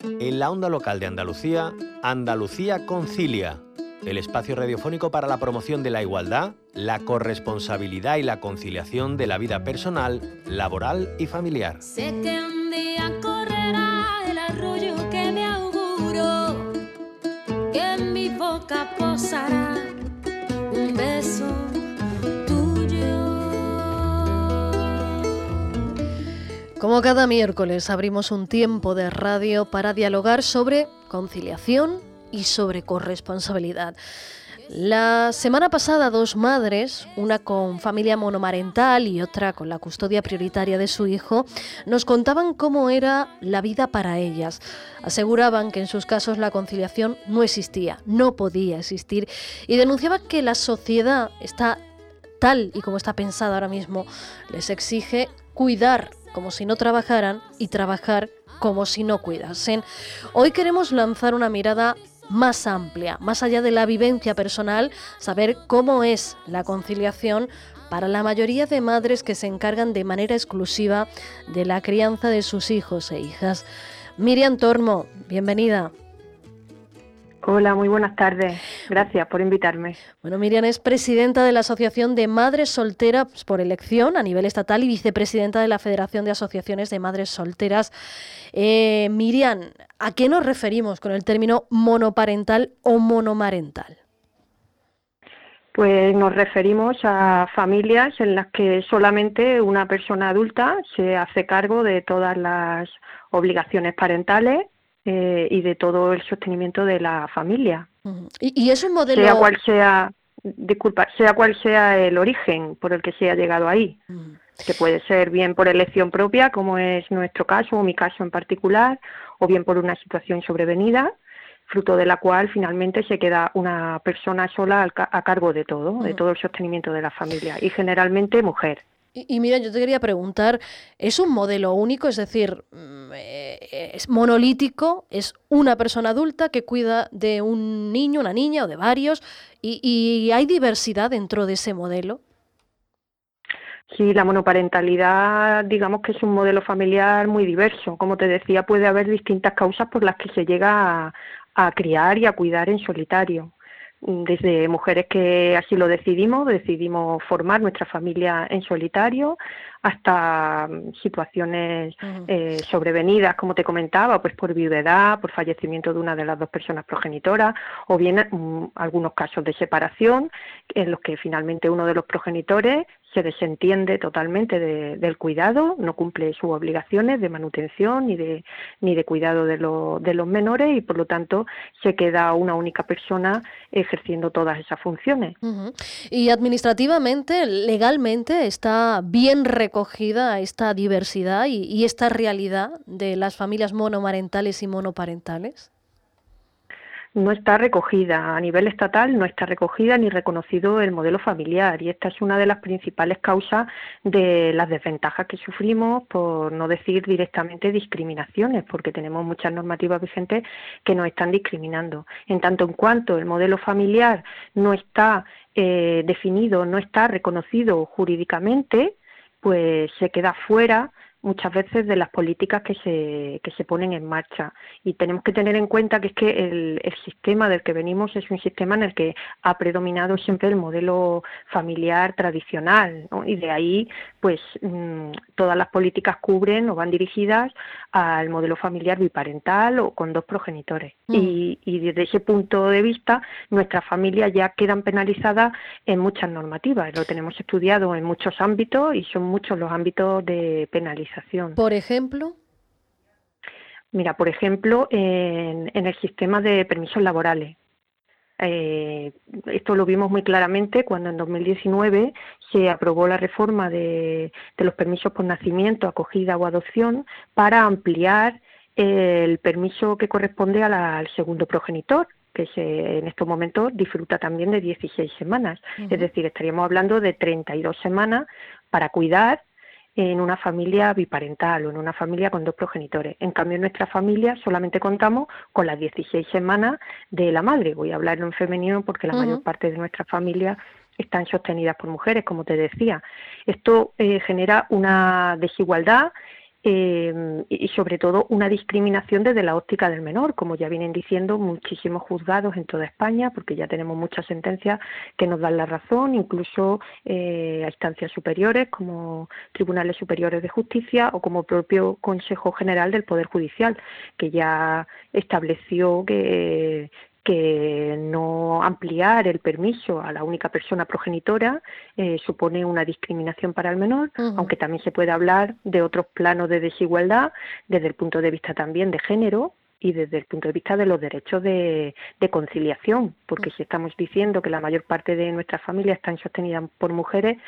En la onda local de Andalucía, Andalucía Concilia, el espacio radiofónico para la promoción de la igualdad, la corresponsabilidad y la conciliación de la vida personal, laboral y familiar. Sé que un día correrá el arroyo que me auguro, que en mi boca posará Como cada miércoles abrimos un tiempo de radio para dialogar sobre conciliación y sobre corresponsabilidad. La semana pasada dos madres, una con familia monomarental y otra con la custodia prioritaria de su hijo, nos contaban cómo era la vida para ellas. Aseguraban que en sus casos la conciliación no existía, no podía existir y denunciaban que la sociedad está tal y como está pensada ahora mismo, les exige cuidar como si no trabajaran y trabajar como si no cuidasen. Hoy queremos lanzar una mirada más amplia, más allá de la vivencia personal, saber cómo es la conciliación para la mayoría de madres que se encargan de manera exclusiva de la crianza de sus hijos e hijas. Miriam Tormo, bienvenida. Hola, muy buenas tardes. Gracias por invitarme. Bueno, Miriam es presidenta de la Asociación de Madres Solteras por elección a nivel estatal y vicepresidenta de la Federación de Asociaciones de Madres Solteras. Eh, Miriam, ¿a qué nos referimos con el término monoparental o monomarental? Pues nos referimos a familias en las que solamente una persona adulta se hace cargo de todas las obligaciones parentales eh, y de todo el sostenimiento de la familia. ¿Y, es un modelo... Sea cual sea, disculpa, sea cual sea el origen por el que se ha llegado ahí. Que puede ser bien por elección propia, como es nuestro caso o mi caso en particular, o bien por una situación sobrevenida, fruto de la cual finalmente se queda una persona sola a cargo de todo, de todo el sostenimiento de la familia, y generalmente mujer. Y, mira, yo te quería preguntar, ¿es un modelo único? Es decir, mm, eh, ¿es monolítico? ¿Es una persona adulta que cuida de un niño, una niña o de varios? ¿Y, hay diversidad dentro de ese modelo? Sí, la monoparentalidad, digamos que es un modelo familiar muy diverso. Como te decía, puede haber distintas causas por las que se llega a criar y a cuidar en solitario desde mujeres que así lo decidimos, decidimos formar nuestra familia en solitario, hasta mm, situaciones eh, sobrevenidas, como te comentaba, pues por viudedad, por fallecimiento de una de las dos personas progenitoras, o bien mm, algunos casos de separación, en los que finalmente uno de los progenitores se desentiende totalmente del cuidado, no cumple sus obligaciones de manutención ni de, ni de cuidado de, de los menores y por lo tanto se queda una única persona ejerciendo todas esas funciones. Y administrativamente, legalmente, está bien recogida esta diversidad y esta realidad de las familias monomarentales y monoparentales no está recogida a nivel estatal, no está recogida ni reconocido el modelo familiar y esta es una de las principales causas de las desventajas que sufrimos, por no decir directamente discriminaciones, porque tenemos muchas normativas vigentes que nos están discriminando. En tanto en cuanto el modelo familiar no está eh, definido, no está reconocido jurídicamente, pues se queda fuera muchas veces de las políticas que se, que se ponen en marcha. Y tenemos que tener en cuenta que es que el, el, sistema del que venimos es un sistema en el que ha predominado siempre el modelo familiar tradicional. Y de ahí, pues, mm, todas las políticas cubren o van dirigidas al modelo familiar biparental o con dos progenitores. Mm. Y, y desde ese punto de vista, nuestras familias ya quedan penalizadas en muchas normativas. Lo tenemos estudiado en muchos ámbitos y son muchos los ámbitos de penalización por ejemplo. Mira, por ejemplo, en, el sistema de permisos laborales. Eh, esto lo vimos muy claramente cuando en 2019 se aprobó la reforma de, los permisos por nacimiento, acogida o adopción para ampliar el permiso que corresponde al segundo progenitor, que se, en estos momentos disfruta también de 16 semanas. Es decir, estaríamos hablando de 32 semanas para cuidar en una familia biparental o en una familia con dos progenitores. En cambio, en nuestra familia solamente contamos con las 16 semanas de la madre. Voy a hablar en femenino porque la mayor parte de nuestra familia están sostenidas por mujeres, como te decía. Esto eh, genera una desigualdad eh, y sobre todo una discriminación desde la óptica del menor, como ya vienen diciendo muchísimos juzgados en toda España, porque ya tenemos muchas sentencias que nos dan la razón, incluso eh, a instancias superiores como tribunales superiores de justicia o como propio Consejo General del Poder Judicial, que ya estableció que que no ampliar el permiso a la única persona progenitora eh, supone una discriminación para el menor, aunque también se puede hablar de otros planos de desigualdad desde el punto de vista también de género y desde el punto de vista de los derechos de, conciliación, porque si estamos diciendo que la mayor parte de nuestras familias están sostenidas por mujeres,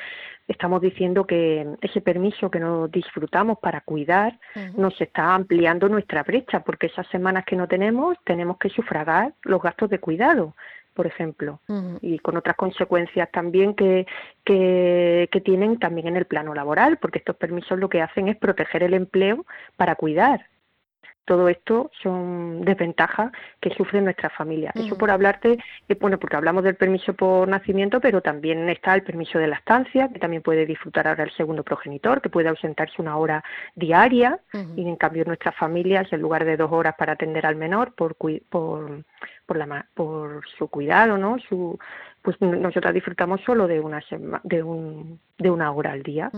estamos diciendo que ese permiso que nos disfrutamos para cuidar nos está ampliando nuestra brecha, porque esas semanas que no tenemos tenemos que sufragar los gastos de cuidado por ejemplo, y con otras consecuencias también que, que, que, tienen también en el plano laboral, porque estos permisos lo que hacen es proteger el empleo para cuidar todo esto son desventajas que sufren nuestras familias. Eso por hablarte, eh, bueno, porque hablamos del permiso por nacimiento, pero también está el permiso de la estancia, que también puede disfrutar ahora el segundo progenitor, que puede ausentarse una hora diaria, y en cambio nuestras familias, en lugar de dos horas para atender al menor por, por, por, la, por su cuidado, ¿no? Su, pues nosotras disfrutamos solo de una, de un, de una hora al día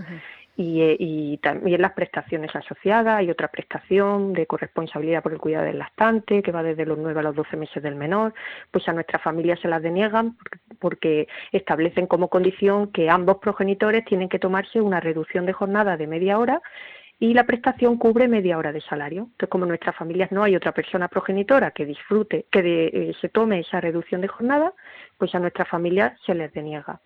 y, eh, y, también las prestaciones asociadas. Hay otra prestación de corresponsabilidad por el cuidado del lactante que va desde los 9 a los 12 meses del menor. Pues a nuestras familias se las deniegan porque establecen como condición que ambos progenitores tienen que tomarse una reducción de jornada de media hora y la prestación cubre media hora de salario. Entonces, como en nuestras familias no hay otra persona progenitora que disfrute, que eh, se tome esa reducción de jornada, pues a nuestra familia se les deniega.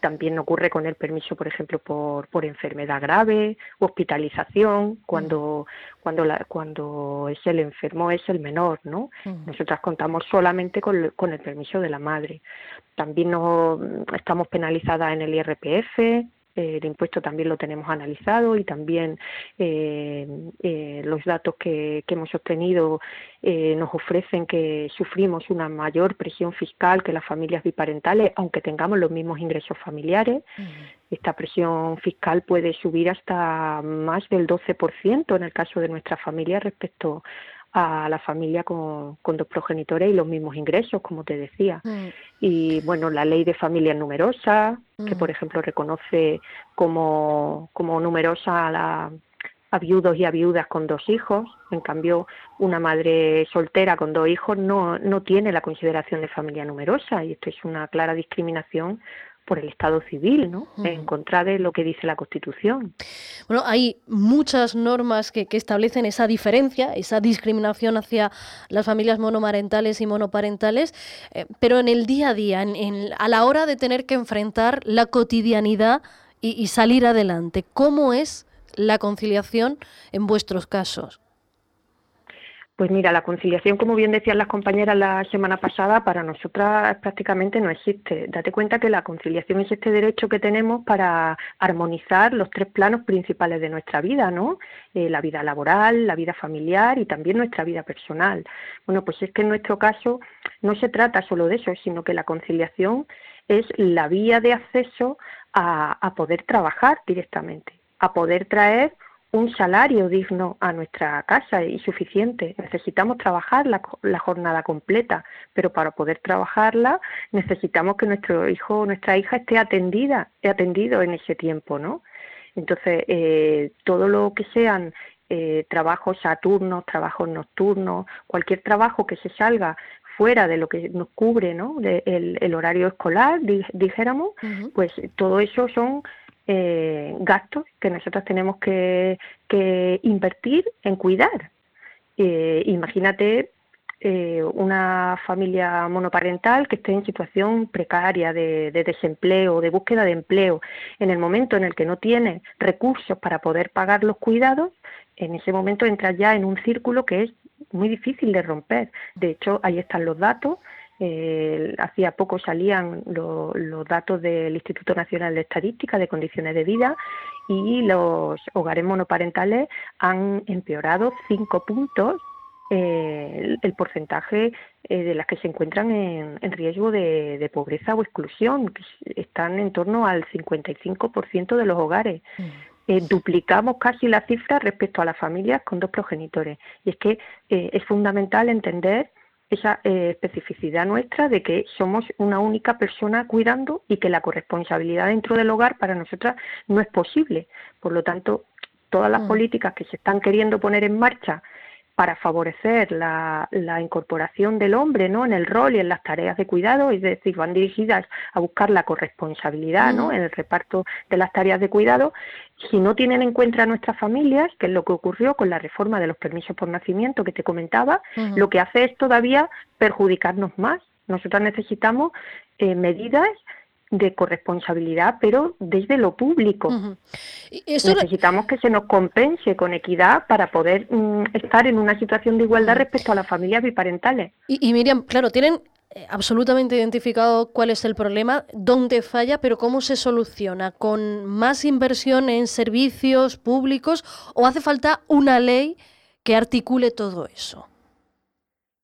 También ocurre con el permiso, por ejemplo, por, por enfermedad grave, hospitalización, cuando, cuando, la, cuando es el enfermo es el menor, ¿no? Nosotras contamos solamente con, con el permiso de la madre. También no, estamos penalizadas en el IRPF, el impuesto también lo tenemos analizado y también eh, eh, los datos que, hemos obtenido nos ofrecen que sufrimos una mayor presión fiscal que las familias biparentales, aunque tengamos los mismos ingresos familiares. Esta presión fiscal puede subir hasta más del 12% en el caso de nuestra familia respecto a la familia con, dos progenitores y los mismos ingresos, como te decía. Mm. Y bueno, la ley de familias numerosas, que por mm. ejemplo reconoce como, como numerosa a, la, a viudos y a viudas con dos hijos. En cambio, una madre soltera con dos hijos no, no tiene la consideración de familia numerosa y esto es una clara discriminación por el Estado civil, ¿no? En contra de lo que dice la Constitución. Bueno, hay muchas normas que, establecen esa diferencia, esa discriminación hacia las familias monomarentales y monoparentales, eh, pero en el día a día, a la hora de tener que enfrentar la cotidianidad y salir adelante, ¿cómo es la conciliación en vuestros casos? Pues mira, la conciliación, como bien decían las compañeras la semana pasada, para nosotras prácticamente no existe. Date cuenta que la conciliación es este derecho que tenemos para armonizar los tres planos principales de nuestra vida, ¿no? Eh, la vida laboral, la vida familiar y también nuestra vida personal. Bueno, pues es que en nuestro caso no se trata solo de eso, sino que la conciliación es la vía de acceso a poder trabajar directamente, a poder traer un salario digno a nuestra casa y suficiente. Necesitamos trabajar la, jornada completa, pero para poder trabajarla necesitamos que nuestro hijo o nuestra hija esté atendida, atendido en ese tiempo, ¿no? Entonces, eh, todo lo que sean eh, trabajos saturnos, trabajos nocturnos, cualquier trabajo que se salga fuera de lo que nos cubre, ¿no? el, horario escolar, dijéramos, pues todo eso son eh, gastos que nosotros tenemos que, invertir en cuidar. Eh, imagínate eh, una familia monoparental que esté en situación precaria de, de, desempleo, de búsqueda de empleo, en el momento en el que no tiene recursos para poder pagar los cuidados, en ese momento entra ya en un círculo que es muy difícil de romper. De hecho, ahí están los datos eh, hacía poco salían los datos del Instituto Nacional de Estadística de Condiciones de Vida y los hogares monoparentales han empeorado cinco puntos eh, el, porcentaje eh, de las que se encuentran en, riesgo de, pobreza o exclusión, que están en torno al 55% de los hogares. Mm. eh, duplicamos casi la cifra respecto a las familias con dos progenitores. Y es que eh, es fundamental entender esa eh, especificidad nuestra de que somos una única persona cuidando y que la corresponsabilidad dentro del hogar para nosotras no es posible. Por lo tanto, todas las mm. políticas que se están queriendo poner en marcha para favorecer la, incorporación del hombre ¿no? en el rol y en las tareas de cuidado, es decir, van dirigidas a buscar la corresponsabilidad ¿no? en el reparto de las tareas de cuidado, si no tienen en cuenta a nuestras familias, que es lo que ocurrió con la reforma de los permisos por nacimiento que te comentaba, lo que hace es todavía perjudicarnos más. Nosotros necesitamos eh, medidas de corresponsabilidad, pero desde lo público. Necesitamos que se nos compense con equidad para poder mm, estar en una situación de igualdad respecto a las familias biparentales. Y, Miriam, claro, tienen eh, absolutamente identificado cuál es el problema, dónde falla, pero cómo se soluciona, con más inversión en servicios públicos o hace falta una ley que articule todo eso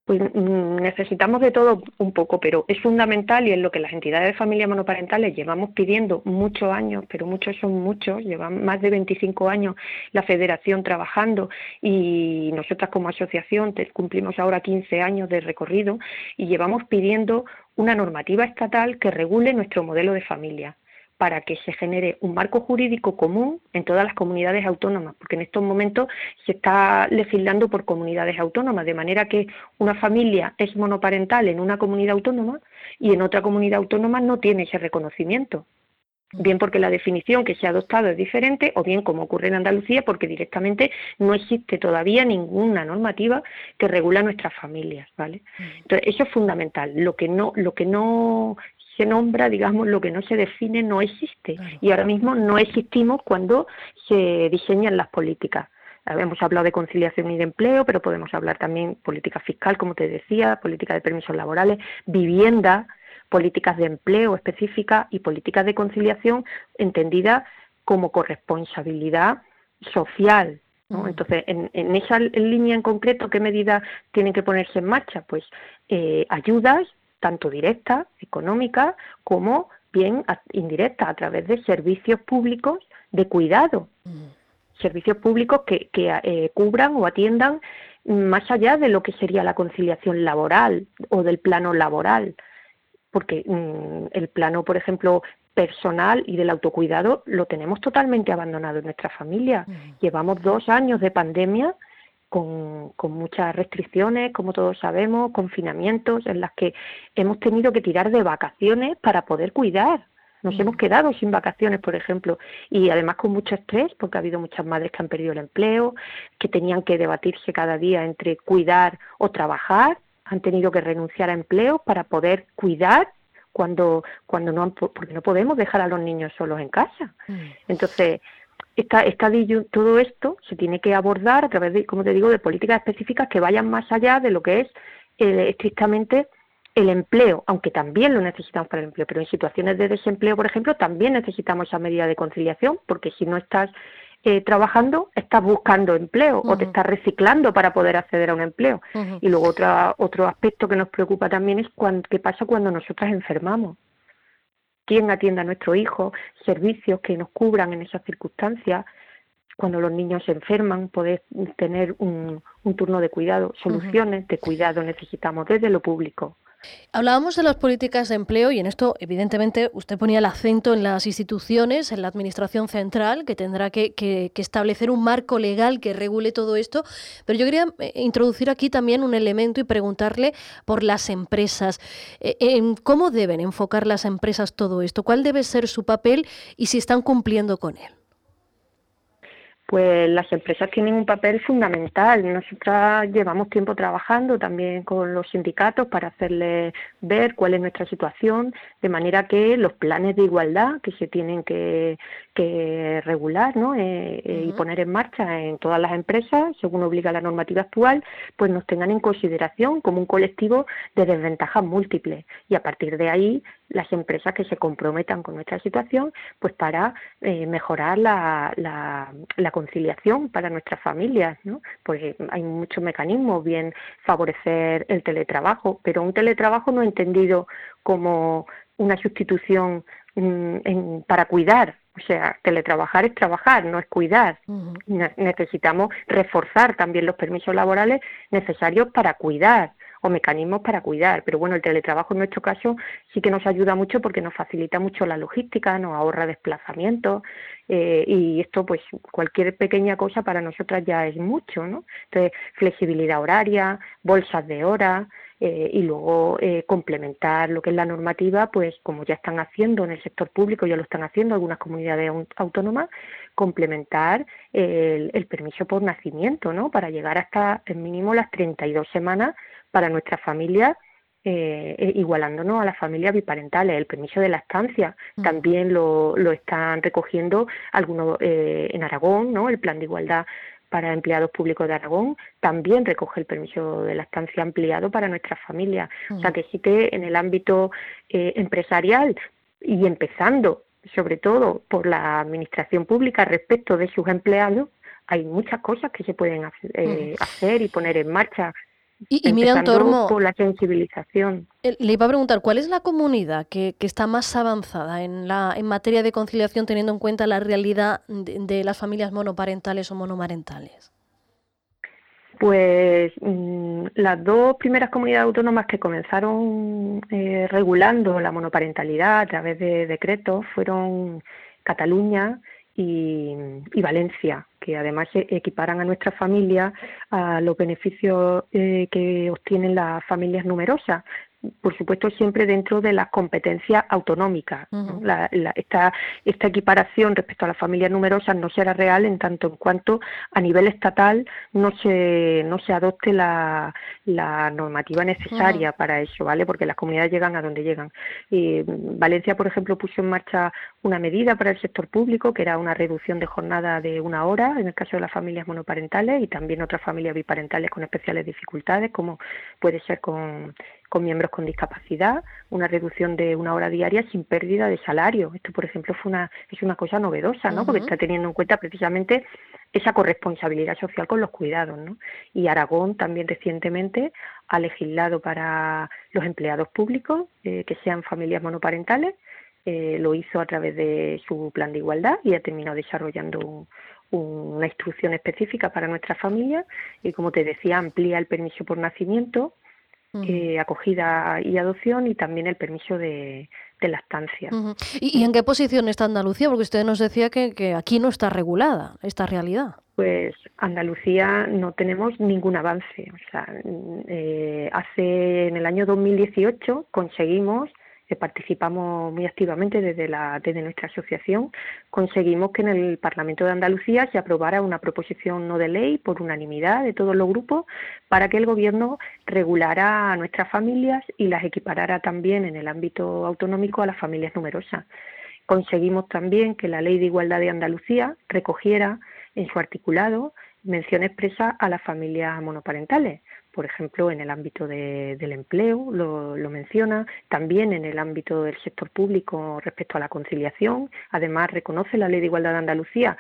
pues mm, necesitamos de todo un poco, pero es fundamental y es lo que las entidades de familias monoparentales llevamos pidiendo muchos años, pero muchos son muchos, llevan más de 25 años la federación trabajando y nosotras como asociación cumplimos ahora 15 años de recorrido y llevamos pidiendo una normativa estatal que regule nuestro modelo de familia para que se genere un marco jurídico común en todas las comunidades autónomas, porque en estos momentos se está legislando por comunidades autónomas, de manera que una familia es monoparental en una comunidad autónoma y en otra comunidad autónoma no tiene ese reconocimiento. Bien porque la definición que se ha adoptado es diferente, o bien como ocurre en Andalucía, porque directamente no existe todavía ninguna normativa que regula nuestras familias, ¿vale? Entonces, eso es fundamental. Lo que no, lo que no se nombra, digamos, lo que no se define no existe. Y ahora mismo no existimos cuando se diseñan las políticas. Hemos hablado de conciliación y de empleo, pero podemos hablar también política fiscal, como te decía, política de permisos laborales, vivienda, políticas de empleo específicas y políticas de conciliación entendidas como corresponsabilidad social. Entonces, en, esa línea en concreto, ¿qué medidas tienen que ponerse en marcha? Pues eh, ayudas tanto directa, económica, como bien indirecta, a través de servicios públicos de cuidado. Mm. Servicios públicos que, eh, cubran o atiendan más allá de lo que sería la conciliación laboral o del plano laboral. Porque mm, el plano, por ejemplo, personal y del autocuidado lo tenemos totalmente abandonado en nuestra familia. Llevamos dos años de pandemia con, muchas restricciones, como todos sabemos, confinamientos en las que hemos tenido que tirar de vacaciones para poder cuidar. Nos hemos quedado sin vacaciones, por ejemplo, y además con mucho estrés, porque ha habido muchas madres que han perdido el empleo, que tenían que debatirse cada día entre cuidar o trabajar, han tenido que renunciar a empleo para poder cuidar cuando cuando no porque no podemos dejar a los niños solos en casa. Mm. Entonces, esta, esta, todo esto se tiene que abordar a través de, como te digo, de políticas específicas que vayan más allá de lo que es eh, estrictamente el empleo, aunque también lo necesitamos para el empleo, pero en situaciones de desempleo, por ejemplo, también necesitamos esa medida de conciliación, porque si no estás eh, trabajando, estás buscando empleo o te estás reciclando para poder acceder a un empleo. Y luego otro, otro aspecto que nos preocupa también es qué pasa cuando nosotras enfermamos. Quién atienda a nuestro hijo, servicios que nos cubran en esas circunstancias, cuando los niños se enferman, poder tener un, turno de cuidado, soluciones de cuidado necesitamos desde lo público. Hablábamos de las políticas de empleo y en esto, evidentemente, usted ponía el acento en las instituciones, en la Administración Central, que tendrá que, establecer un marco legal que regule todo esto. Pero yo quería eh, introducir aquí también un elemento y preguntarle por las empresas. Eh, ¿Cómo deben enfocar las empresas todo esto? ¿Cuál debe ser su papel y si están cumpliendo con él? Pues las empresas tienen un papel fundamental. Nosotras llevamos tiempo trabajando también con los sindicatos para hacerles ver cuál es nuestra situación, de manera que los planes de igualdad que se tienen que, regular ¿no? Eh, eh, y poner en marcha en todas las empresas, según obliga la normativa actual, pues nos tengan en consideración como un colectivo de desventajas múltiples. Y a partir de ahí, las empresas que se comprometan con nuestra situación, pues para eh, mejorar la, la, la conciliación para nuestras familias, ¿no? Pues hay muchos mecanismos, bien favorecer el teletrabajo, pero un teletrabajo no entendido como una sustitución mm, para cuidar, O sea, teletrabajar es trabajar, no es cuidar. Necesitamos reforzar también los permisos laborales necesarios para cuidar o mecanismos para cuidar. Pero bueno, el teletrabajo en nuestro caso sí que nos ayuda mucho porque nos facilita mucho la logística, nos ahorra desplazamientos eh, y esto pues cualquier pequeña cosa para nosotras ya es mucho, ¿no? Entonces, flexibilidad horaria, bolsas de horas, eh, y luego eh, complementar lo que es la normativa, pues como ya están haciendo en el sector público, ya lo están haciendo algunas comunidades autónomas, complementar el, el permiso por nacimiento, ¿no? Para llegar hasta el mínimo las 32 semanas para nuestras familias eh, eh, igualándonos a las familias biparentales. El permiso de la estancia mm. también lo, lo están recogiendo algunos eh, en Aragón, ¿no? El plan de igualdad para empleados públicos de Aragón también recoge el permiso de la estancia ampliado para nuestras familias. O sea que sí que en el ámbito eh, empresarial y empezando sobre todo por la administración pública respecto de sus empleados, hay muchas cosas que se pueden hacer, hacer y poner en marcha y, y Tormo, por la sensibilización. Le iba a preguntar, ¿cuál es la comunidad que, que, está más avanzada en, la, en materia de conciliación teniendo en cuenta la realidad de, las familias monoparentales o monomarentales? Pues mm, las dos primeras comunidades autónomas que comenzaron eh, regulando la monoparentalidad a través de decretos fueron Cataluña y, Valencia, que además equiparan a nuestra familia a los beneficios eh, que obtienen las familias numerosas, por supuesto siempre dentro de las competencias autonómicas. esta, esta equiparación respecto a las familias numerosas no será real en tanto en cuanto a nivel estatal no se, no se adopte la, la normativa necesaria para eso, ¿vale? Porque las comunidades llegan a donde llegan. Valencia, por ejemplo, puso en marcha una medida para el sector público que era una reducción de jornada de una hora en el caso de las familias monoparentales y también otras familias biparentales con especiales dificultades, como puede ser con con miembros con discapacidad, una reducción de una hora diaria sin pérdida de salario. Esto, por ejemplo, fue una, es una cosa novedosa, ¿no? Porque está teniendo en cuenta precisamente esa corresponsabilidad social con los cuidados, ¿no? Y Aragón también recientemente ha legislado para los empleados públicos eh, que sean familias monoparentales. Eh, lo hizo a través de su plan de igualdad y ha terminado desarrollando una instrucción específica para nuestras familias y, como te decía, amplía el permiso por nacimiento eh, acogida y adopción y también el permiso de, lactancia. ¿Y, en qué posición está Andalucía? Porque usted nos decía que, aquí no está regulada esta realidad. Pues Andalucía no tenemos ningún avance. O sea, eh, hace en el año 2018 conseguimos participamos muy activamente desde, la, desde nuestra asociación, conseguimos que en el Parlamento de Andalucía se aprobara una proposición no de ley por unanimidad de todos los grupos para que el Gobierno regulara a nuestras familias y las equiparara también en el ámbito autonómico a las familias numerosas. Conseguimos también que la Ley de Igualdad de Andalucía recogiera en su articulado mención expresa a las familias monoparentales por ejemplo, en el ámbito del empleo, lo, menciona, también en el ámbito del sector público respecto a la conciliación. Además, reconoce la Ley de Igualdad de Andalucía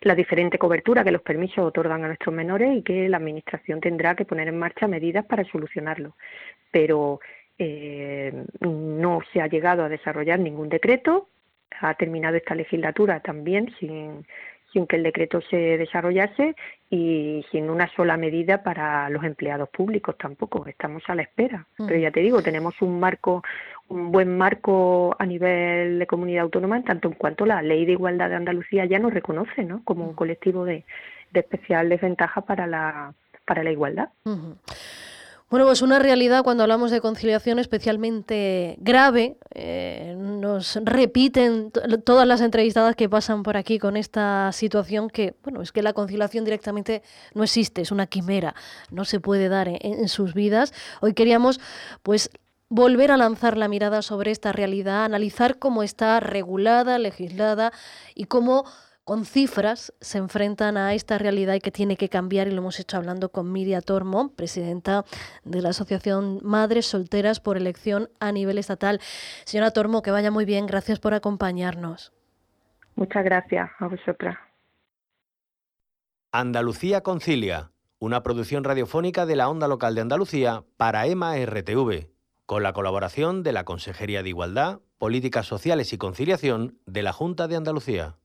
la diferente cobertura que los permisos otorgan a nuestros menores y que la Administración tendrá que poner en marcha medidas para solucionarlo. Pero eh, no se ha llegado a desarrollar ningún decreto. Ha terminado esta legislatura también sin, sin que el decreto se desarrollase y sin una sola medida para los empleados públicos tampoco. Estamos a la espera. Mm. Pero ya te digo, tenemos un marco, un buen marco a nivel de comunidad autónoma en tanto en cuanto la ley de igualdad de Andalucía ya nos reconoce ¿no? como un mm. colectivo de, especial desventaja para la, para la igualdad. Bueno, pues una realidad cuando hablamos de conciliación especialmente grave. Eh, nos repiten todas las entrevistadas que pasan por aquí con esta situación que, bueno, es que la conciliación directamente no existe, es una quimera, no se puede dar en, en sus vidas. Hoy queríamos, pues, volver a lanzar la mirada sobre esta realidad, analizar cómo está regulada, legislada y cómo con cifras se enfrentan a esta realidad y que tiene que cambiar y lo hemos hecho hablando con Miria Tormo, presidenta de la Asociación Madres Solteras por Elección a nivel estatal. Señora Tormo, que vaya muy bien, gracias por acompañarnos. Muchas gracias a vosotras. Andalucía Concilia, una producción radiofónica de la onda local de Andalucía para EMA RTV. con la colaboración de la Consejería de Igualdad, Políticas Sociales y Conciliación de la Junta de Andalucía.